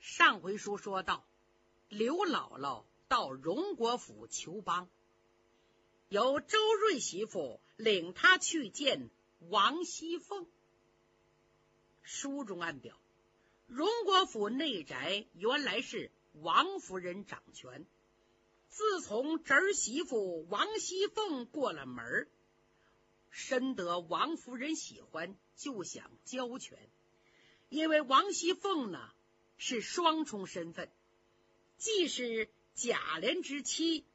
上回书说到，刘姥姥到荣国府求帮，由周瑞媳妇领她去见王熙凤。书中暗表，荣国府内宅原来是王夫人掌权，自从侄儿媳妇王熙凤过了门深得王夫人喜欢，就想交权，因为王熙凤呢。是双重身份，既是贾琏之妻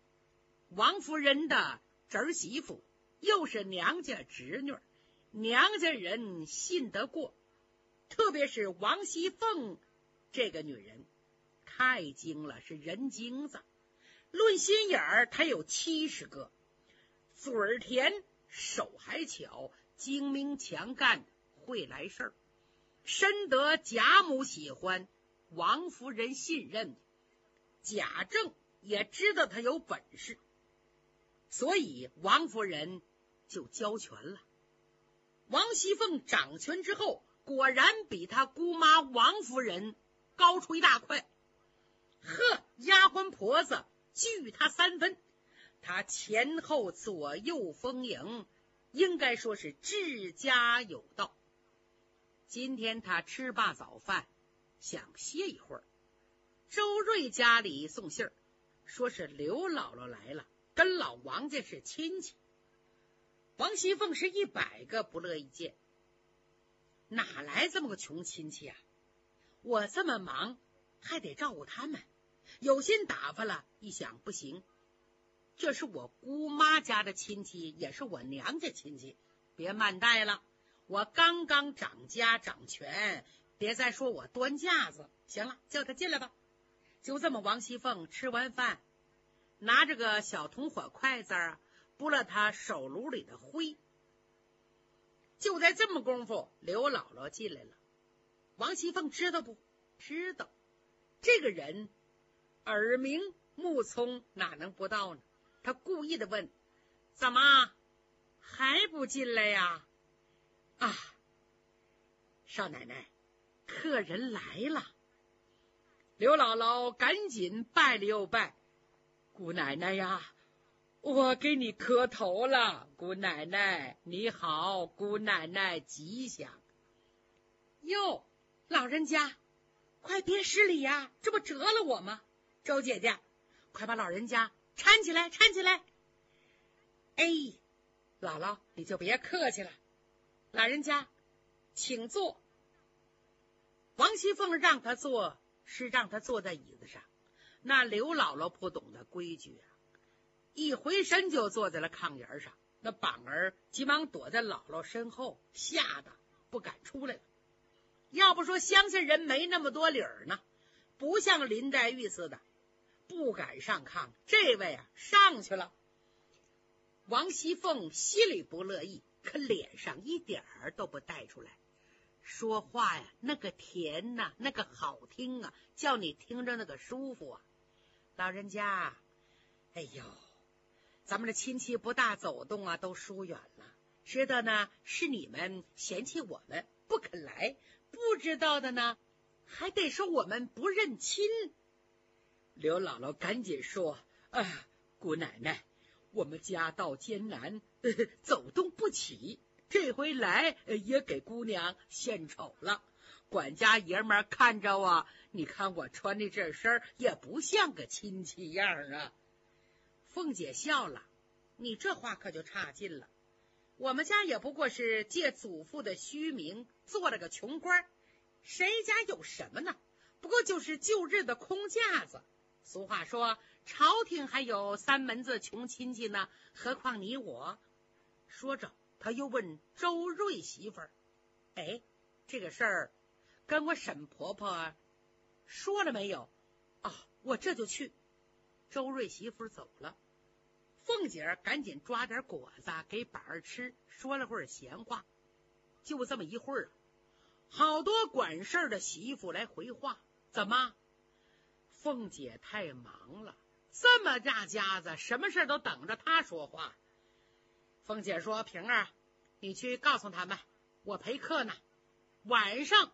王夫人的侄儿媳妇，又是娘家侄女，娘家人信得过。特别是王熙凤这个女人，太精了，是人精子。论心眼儿，她有七十个，嘴儿甜，手还巧，精明强干，会来事儿，深得贾母喜欢。王夫人信任贾政，也知道他有本事，所以王夫人就交权了。王熙凤掌权之后，果然比他姑妈王夫人高出一大块。呵，丫鬟婆子惧他三分，他前后左右逢迎，应该说是治家有道。今天他吃罢早饭。想歇一会儿，周瑞家里送信儿，说是刘姥姥来了，跟老王家是亲戚。王熙凤是一百个不乐意见，哪来这么个穷亲戚啊？我这么忙，还得照顾他们，有心打发了。一想不行，这是我姑妈家的亲戚，也是我娘家亲戚，别慢待了。我刚刚掌家掌权。别再说我端架子，行了，叫他进来吧。就这么，王熙凤吃完饭，拿着个小铜火筷子啊，拨了他手炉里的灰。就在这么功夫，刘姥姥进来了。王熙凤知道不？知道。这个人耳明目聪，哪能不到呢？他故意的问：“怎么还不进来呀？”啊，少奶奶。客人来了，刘姥姥赶紧拜了又拜，姑奶奶呀，我给你磕头了，姑奶奶你好，姑奶奶吉祥。哟，老人家，快别失礼呀，这不折了我吗？周姐姐，快把老人家搀起来，搀起来。哎，姥姥你就别客气了，老人家请坐。王熙凤让他坐，是让他坐在椅子上。那刘姥姥不懂得规矩啊，一回身就坐在了炕沿上。那板儿急忙躲在姥姥身后，吓得不敢出来了。要不说乡下人没那么多理儿呢，不像林黛玉似的，不敢上炕。这位啊，上去了。王熙凤心里不乐意，可脸上一点儿都不带出来。说话呀，那个甜呐，那个好听啊，叫你听着那个舒服啊。老人家，哎呦，咱们的亲戚不大走动啊，都疏远了。知道呢，是你们嫌弃我们不肯来；不知道的呢，还得说我们不认亲。刘姥姥赶紧说：“啊，姑奶奶，我们家道艰难，走动不起。”这回来也给姑娘献丑了，管家爷们看着啊，你看我穿的这身也不像个亲戚样啊。凤姐笑了，你这话可就差劲了。我们家也不过是借祖父的虚名做了个穷官，谁家有什么呢？不过就是旧日的空架子。俗话说，朝廷还有三门子穷亲戚呢，何况你我？说着。他又问周瑞媳妇儿：“哎，这个事儿跟我沈婆婆说了没有？啊，我这就去。”周瑞媳妇走了，凤姐赶紧抓点果子给板儿吃，说了会儿闲话。就这么一会儿，好多管事儿的媳妇来回话：“怎么？凤姐太忙了，这么大家子，什么事都等着她说话。”凤姐说：“平儿，你去告诉他们，我陪客呢。晚上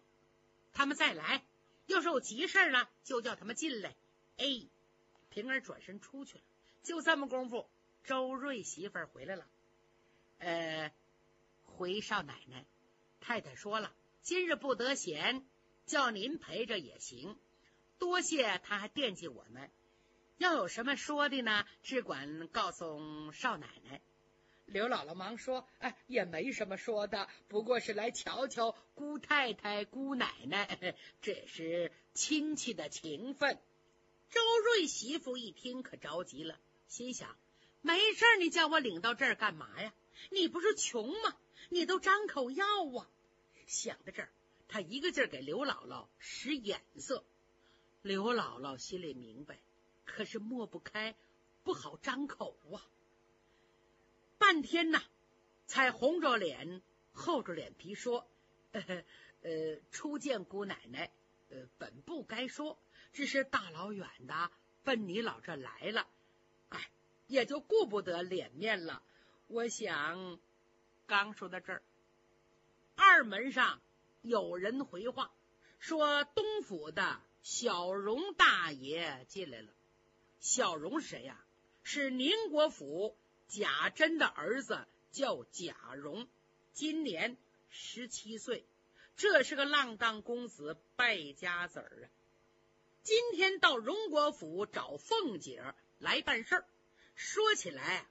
他们再来，要是有急事了，就叫他们进来。哎，平儿转身出去了。就这么功夫，周瑞媳妇儿回来了。呃，回少奶奶，太太说了，今日不得闲，叫您陪着也行。多谢他还惦记我们，要有什么说的呢，只管告诉少奶奶。刘姥姥忙说：“哎，也没什么说的，不过是来瞧瞧姑太太、姑奶奶，这是亲戚的情分。”周瑞媳妇一听，可着急了，心想：“没事你叫我领到这儿干嘛呀？你不是穷吗？你都张口要啊！”想到这儿，他一个劲儿给刘姥姥使眼色。刘姥姥心里明白，可是抹不开，不好张口啊。半天呐，才红着脸、厚着脸皮说：“呃，呃，初见姑奶奶，呃，本不该说，只是大老远的奔你老这来了，哎，也就顾不得脸面了。我想，刚说到这儿，二门上有人回话，说东府的小荣大爷进来了。小荣是谁呀？是宁国府。”贾珍的儿子叫贾蓉，今年十七岁，这是个浪荡公子，败家子儿啊！今天到荣国府找凤姐来办事儿。说起来，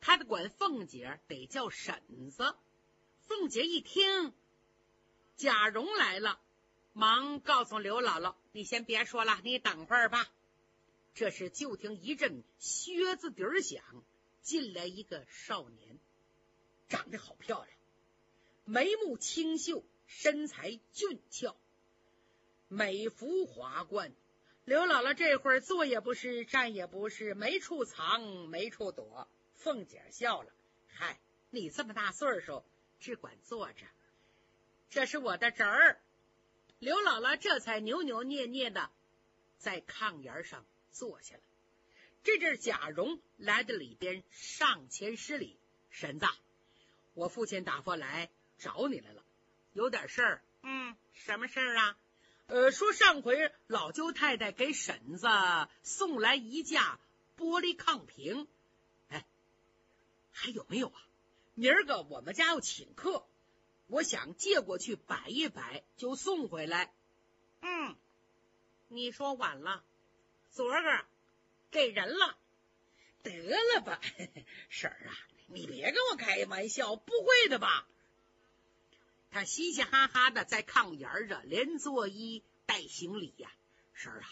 他得管凤姐得叫婶子。凤姐一听贾蓉来了，忙告诉刘姥姥：“你先别说了，你等会儿吧。”这时就听一阵靴子底儿响。进来一个少年，长得好漂亮，眉目清秀，身材俊俏，美服华冠。刘姥姥这会儿坐也不是，站也不是，没处藏，没处躲。凤姐笑了：“嗨，你这么大岁数，只管坐着。这是我的侄儿。”刘姥姥这才扭扭捏捏的在炕沿上坐下了。这阵贾蓉来到里边，上前施礼：“婶子，我父亲打发来找你来了，有点事儿。嗯，什么事儿啊？呃，说上回老舅太太给婶子送来一架玻璃炕瓶，哎，还有没有啊？明儿个我们家要请客，我想借过去摆一摆，就送回来。嗯，你说晚了，昨个。”给人了，得了吧，婶儿啊，你别跟我开玩笑，不会的吧？他嘻嘻哈哈的在炕沿着连作揖带行礼呀。婶儿啊，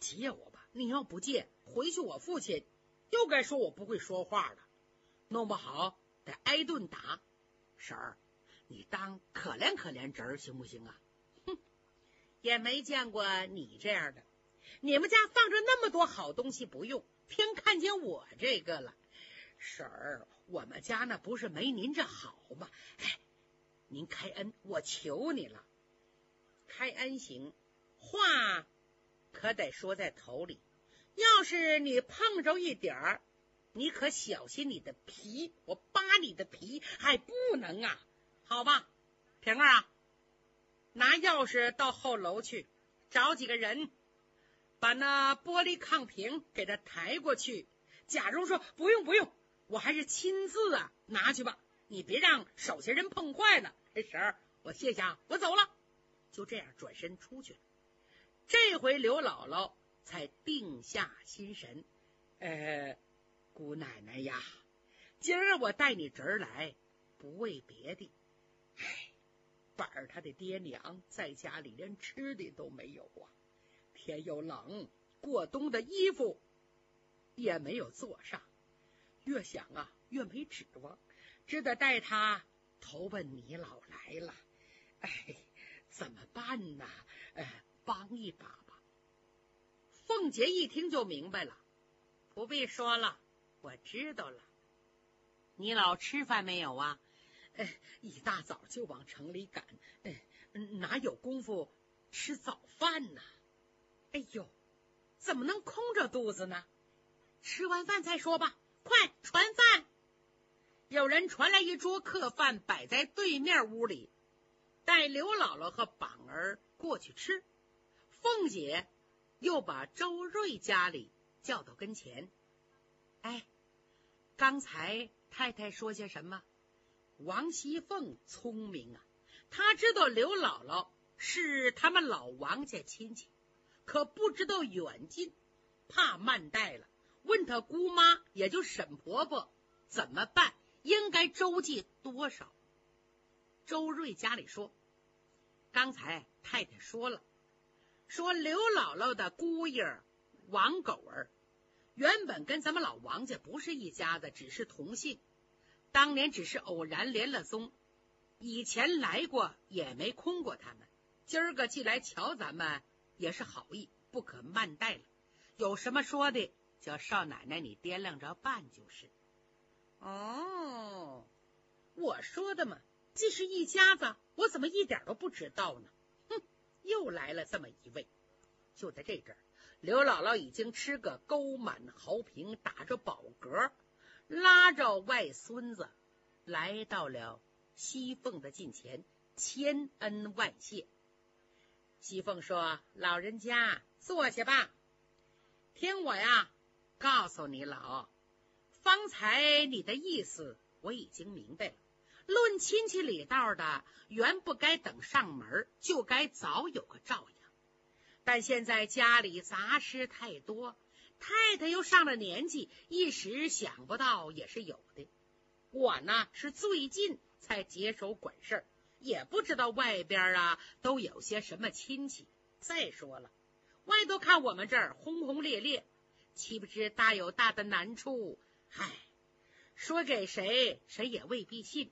借我吧，你要不借，回去我父亲又该说我不会说话了，弄不好得挨顿打。婶儿，你当可怜可怜侄儿行不行啊？哼，也没见过你这样的。你们家放着那么多好东西不用，偏看见我这个了，婶儿，我们家那不是没您这好吗？哎，您开恩，我求你了，开恩行，话可得说在头里。要是你碰着一点儿，你可小心你的皮，我扒你的皮还不能啊？好吧，平儿啊，拿钥匙到后楼去找几个人。把那玻璃炕屏给他抬过去。贾蓉说：“不用不用，我还是亲自啊拿去吧。你别让手下人碰坏了。”婶儿，我谢谢啊，我走了。就这样转身出去了。这回刘姥姥才定下心神。呃，姑奶奶呀，今儿我带你侄儿来，不为别的。唉，板儿他的爹娘在家里连吃的都没有啊。天又冷，过冬的衣服也没有做上，越想啊越没指望，只得带他投奔你老来了。哎，怎么办呢？哎，帮一把吧。凤姐一听就明白了，不必说了，我知道了。你老吃饭没有啊？哎，一大早就往城里赶，哎，哪有功夫吃早饭呢？哎呦，怎么能空着肚子呢？吃完饭再说吧。快传饭！有人传来一桌客饭，摆在对面屋里，带刘姥姥和榜儿过去吃。凤姐又把周瑞家里叫到跟前，哎，刚才太太说些什么？王熙凤聪明啊，她知道刘姥姥是他们老王家亲戚，可不知道远近，怕慢待了。问他姑妈，也就沈婆婆怎么办？应该周济多少？周瑞家里说，刚才太太说了，说刘姥姥的姑爷王狗儿，原本跟咱们老王家不是一家子，只是同姓。当年只是偶然连了宗，以前来过也没空过他们。今儿个既来瞧咱们，也是好意，不可慢待了。有什么说的，叫少奶奶你掂量着办就是。哦，我说的嘛，既是一家子，我怎么一点都不知道呢？哼，又来了这么一位。就在这阵，刘姥姥已经吃个沟满豪瓶，打着饱嗝。拉着外孙子来到了西凤的近前，千恩万谢。西凤说：“老人家坐下吧，听我呀，告诉你老，方才你的意思我已经明白了。论亲戚里道的，原不该等上门，就该早有个照应。但现在家里杂事太多。”太太又上了年纪，一时想不到也是有的。我呢是最近才接手管事儿，也不知道外边啊都有些什么亲戚。再说了，外头看我们这儿轰轰烈烈，岂不知大有大的难处？唉，说给谁，谁也未必信。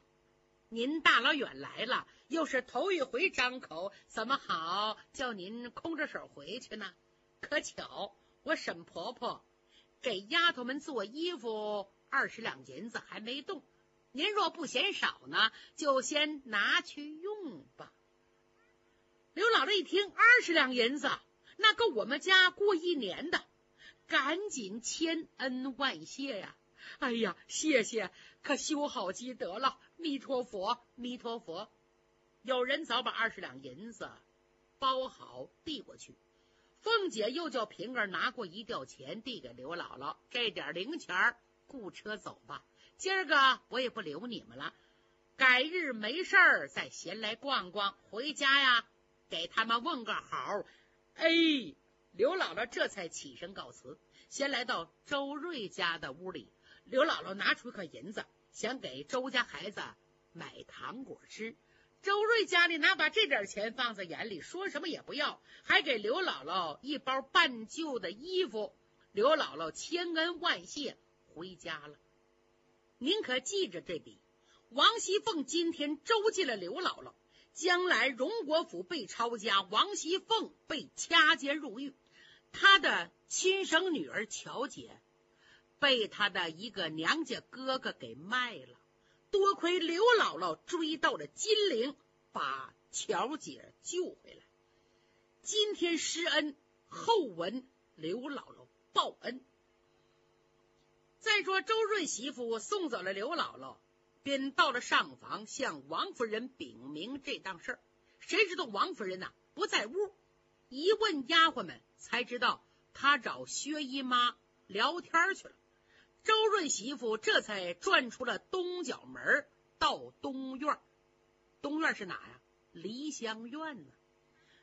您大老远来了，又是头一回张口，怎么好叫您空着手回去呢？可巧。我沈婆婆给丫头们做衣服，二十两银子还没动。您若不嫌少呢，就先拿去用吧。刘姥姥一听，二十两银子，那够我们家过一年的，赶紧千恩万谢呀！哎呀，谢谢，可修好积德了。弥陀佛，弥陀佛。有人早把二十两银子包好递过去。凤姐又叫平儿拿过一吊钱，递给刘姥姥，这点零钱雇车走吧。今儿个我也不留你们了，改日没事儿再闲来逛逛。回家呀，给他们问个好。哎，刘姥姥这才起身告辞，先来到周瑞家的屋里。刘姥姥拿出一块银子，想给周家孩子买糖果吃。周瑞家里哪把这点钱放在眼里，说什么也不要，还给刘姥姥一包半旧的衣服。刘姥姥千恩万谢，回家了。您可记着这笔。王熙凤今天周济了刘姥姥，将来荣国府被抄家，王熙凤被掐监入狱，她的亲生女儿乔姐被她的一个娘家哥哥给卖了。多亏刘姥姥追到了金陵，把乔姐救回来。今天施恩，后闻刘姥姥报恩。再说周润媳妇送走了刘姥姥，便到了上房向王夫人禀明这档事儿。谁知道王夫人呐不在屋，一问丫鬟们才知道她找薛姨妈聊天去了。周润媳妇这才转出了东角门，到东院。东院是哪呀？梨香院呢？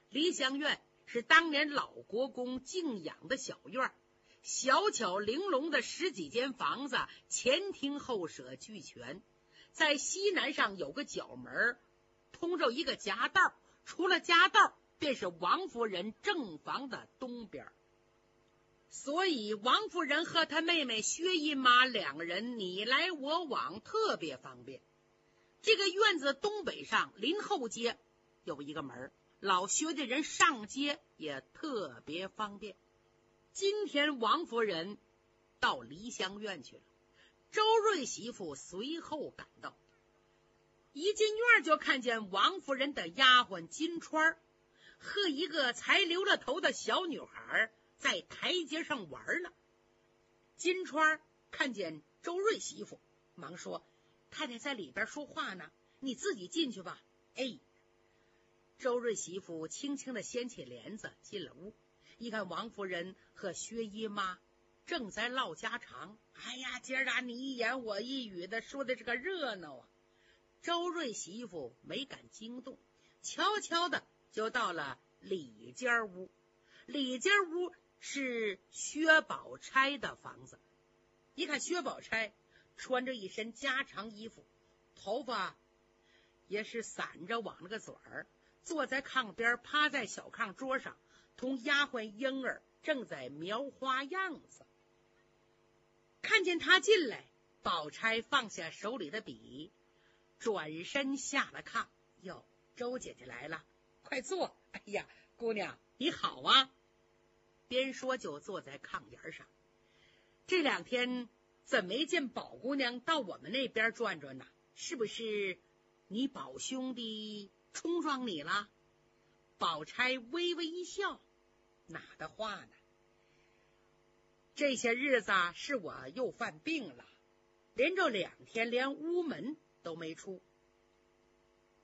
梨香院是当年老国公敬养的小院，小巧玲珑的十几间房子，前厅后舍俱全。在西南上有个角门，通着一个夹道，除了夹道，便是王夫人正房的东边。所以王夫人和她妹妹薛姨妈两个人你来我往，特别方便。这个院子东北上临后街有一个门，老薛家人上街也特别方便。今天王夫人到梨香院去了，周瑞媳妇随后赶到，一进院就看见王夫人的丫鬟金钏和一个才留了头的小女孩。在台阶上玩呢，金钏看见周瑞媳妇，忙说：“太太在里边说话呢，你自己进去吧。”哎，周瑞媳妇轻轻的掀起帘子进了屋，一看王夫人和薛姨妈正在唠家常。哎呀，今儿俩你一言我一语的说的这个热闹啊！周瑞媳妇没敢惊动，悄悄的就到了里间屋。里间屋是薛宝钗的房子。一看薛宝钗穿着一身家常衣服，头发也是散着往了个嘴儿，坐在炕边，趴在小炕桌上，同丫鬟莺儿正在描花样子。看见他进来，宝钗放下手里的笔，转身下了炕。哟，周姐姐来了，快坐。哎呀，姑娘你好啊！边说就坐在炕沿上。这两天怎没见宝姑娘到我们那边转转呢？是不是你宝兄弟冲撞你了？宝钗微微一笑，哪的话呢？这些日子是我又犯病了，连着两天连屋门都没出。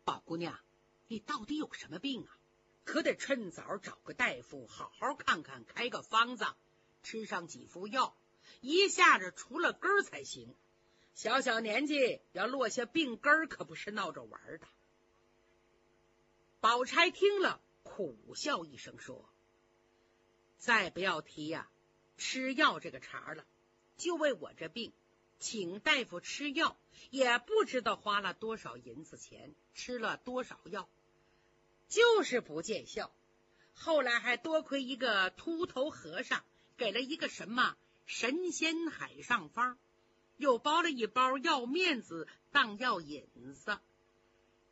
宝姑娘，你到底有什么病啊？可得趁早找个大夫好好看看，开个方子，吃上几副药。一下子除了根才行，小小年纪要落下病根儿，可不是闹着玩的。宝钗听了，苦笑一声说：“再不要提呀，吃药这个茬了。就为我这病，请大夫吃药，也不知道花了多少银子钱，吃了多少药，就是不见效。后来还多亏一个秃头和尚给了一个什么。”神仙海上方，又包了一包药面子当药引子。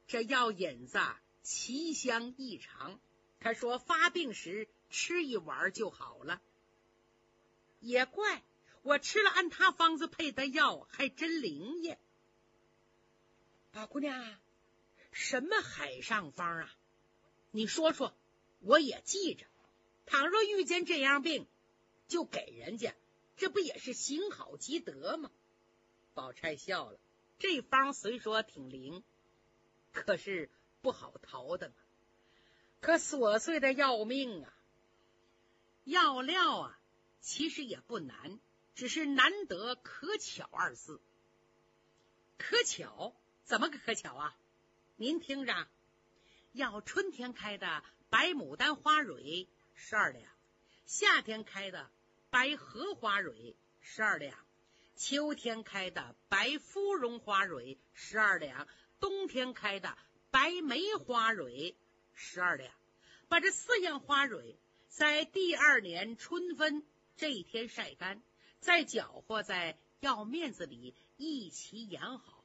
这药引子奇香异常，他说发病时吃一碗就好了。也怪我吃了按他方子配的药，还真灵验。宝姑娘，什么海上方啊？你说说，我也记着。倘若遇见这样病，就给人家。这不也是行好积德吗？宝钗笑了，这方虽说挺灵，可是不好逃的嘛。可琐碎的要命啊！药料啊，其实也不难，只是难得可巧二字。可巧怎么个可巧啊？您听着，要春天开的白牡丹花蕊十二两，夏天开的。白荷花蕊十二两，秋天开的白芙蓉花蕊十二两，冬天开的白梅花蕊十二两。把这四样花蕊在第二年春分这一天晒干，再搅和在药面子里一起养好。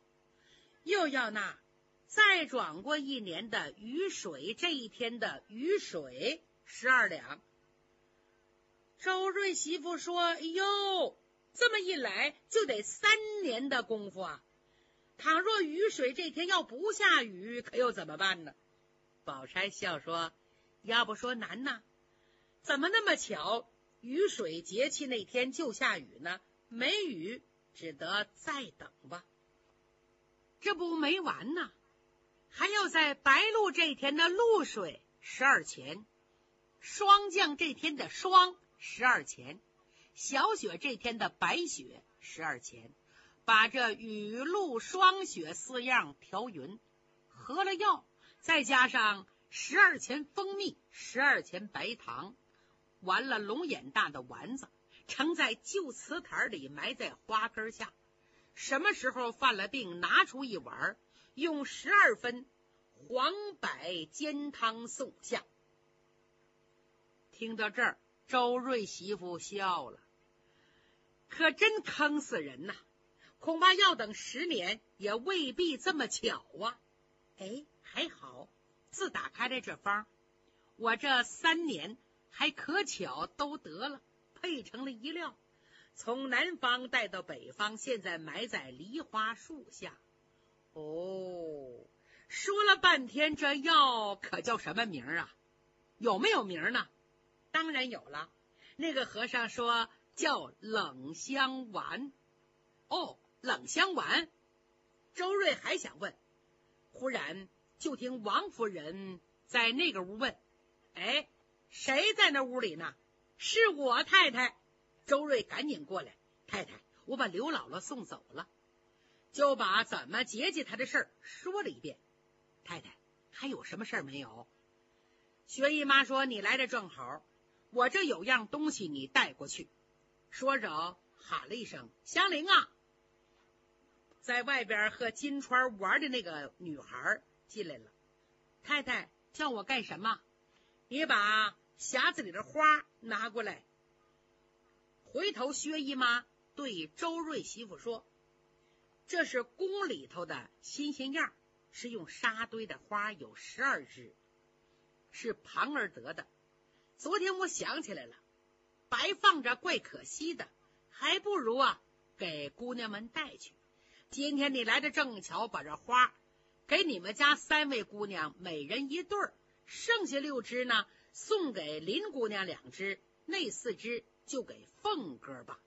又要那再转过一年的雨水这一天的雨水十二两。周瑞媳妇说：“哎呦，这么一来就得三年的功夫啊！倘若雨水这天要不下雨，可又怎么办呢？”宝钗笑说：“要不说难呢，怎么那么巧？雨水节气那天就下雨呢？没雨，只得再等吧。这不没完呢，还要在白露这天的露水十二钱，霜降这天的霜。”十二钱，小雪这天的白雪十二钱，把这雨露霜雪四样调匀，合了药，再加上十二钱蜂蜜，十二钱白糖，完了龙眼大的丸子，盛在旧瓷坛里，埋在花根下。什么时候犯了病，拿出一碗，用十二分黄柏煎汤送下。听到这儿。周瑞媳妇笑了，可真坑死人呐！恐怕要等十年也未必这么巧啊！哎，还好，自打开了这方，我这三年还可巧都得了，配成了一料，从南方带到北方，现在埋在梨花树下。哦，说了半天，这药可叫什么名啊？有没有名呢？当然有了，那个和尚说叫冷香丸。哦，冷香丸。周瑞还想问，忽然就听王夫人在那个屋问：“哎，谁在那屋里呢？”“是我太太。”周瑞赶紧过来：“太太，我把刘姥姥送走了。”就把怎么接济他的事儿说了一遍。太太，还有什么事儿没有？薛姨妈说：“你来的正好，我这有样东西，你带过去。”说着喊了一声：“香菱啊！”在外边和金钏玩的那个女孩进来了。太太叫我干什么？你把匣子里的花拿过来。回头薛姨妈对周瑞媳妇说。这是宫里头的新鲜样，是用沙堆的花，有十二枝，是旁儿得的。昨天我想起来了，白放着怪可惜的，还不如啊给姑娘们带去。今天你来的正巧，把这花给你们家三位姑娘每人一对，剩下六只呢送给林姑娘两只，那四只就给凤哥吧。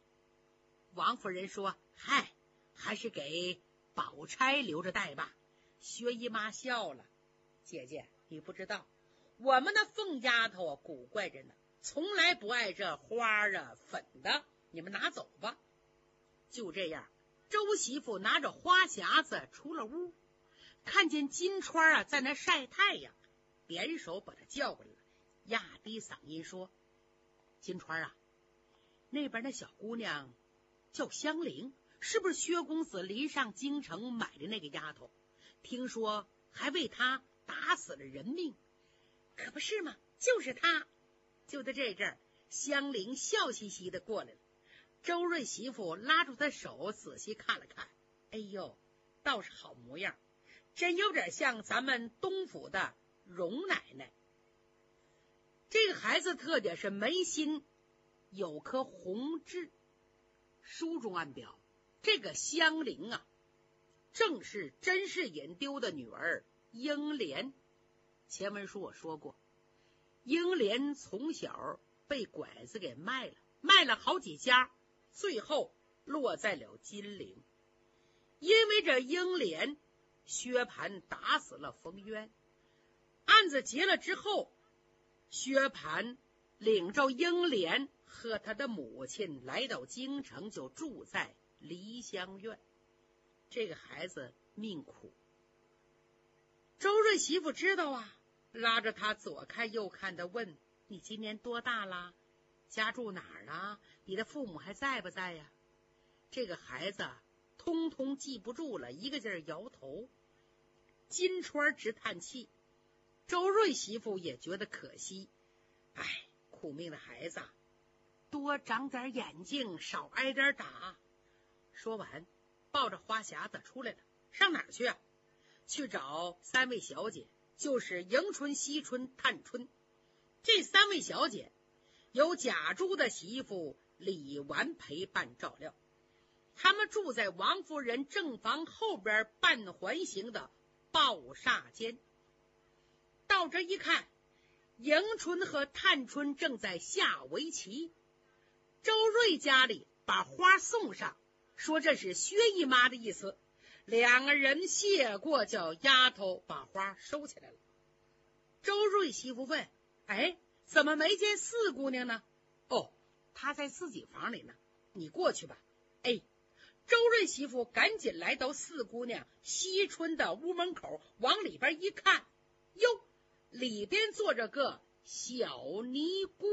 王夫人说：“嗨。”还是给宝钗留着带吧。薛姨妈笑了：“姐姐，你不知道，我们那凤丫头啊，古怪着呢，从来不爱这花啊粉的。你们拿走吧。”就这样，周媳妇拿着花匣子出了屋，看见金钏啊在那晒太阳，点手把她叫过来，压低嗓音说：“金川啊，那边那小姑娘叫香菱。”是不是薛公子临上京城买的那个丫头？听说还为他打死了人命，可不是吗？就是她。就在这阵儿，香菱笑嘻嘻的过来了。周瑞媳妇拉住她手，仔细看了看，哎呦，倒是好模样，真有点像咱们东府的荣奶奶。这个孩子特点是眉心有颗红痣。书中暗表。这个香菱啊，正是甄士隐丢的女儿英莲。前文书我说过，英莲从小被拐子给卖了，卖了好几家，最后落在了金陵。因为这英莲，薛蟠打死了冯渊。案子结了之后，薛蟠领着英莲和他的母亲来到京城，就住在。梨香院，这个孩子命苦。周瑞媳妇知道啊，拉着他左看右看的问：“你今年多大了？家住哪儿啊？你的父母还在不在呀？”这个孩子通通记不住了，一个劲儿摇头。金钏直叹气，周瑞媳妇也觉得可惜。哎，苦命的孩子，多长点眼睛，少挨点打。说完，抱着花匣子出来了。上哪儿去啊？去找三位小姐，就是迎春、惜春、探春。这三位小姐有贾珠的媳妇李纨陪伴照料。他们住在王夫人正房后边半环形的抱厦间。到这一看，迎春和探春正在下围棋。周瑞家里把花送上。说这是薛姨妈的意思，两个人谢过，叫丫头把花收起来了。周瑞媳妇问：“哎，怎么没见四姑娘呢？”“哦，她在自己房里呢，你过去吧。”哎，周瑞媳妇赶紧来到四姑娘惜春的屋门口，往里边一看，哟，里边坐着个小尼姑。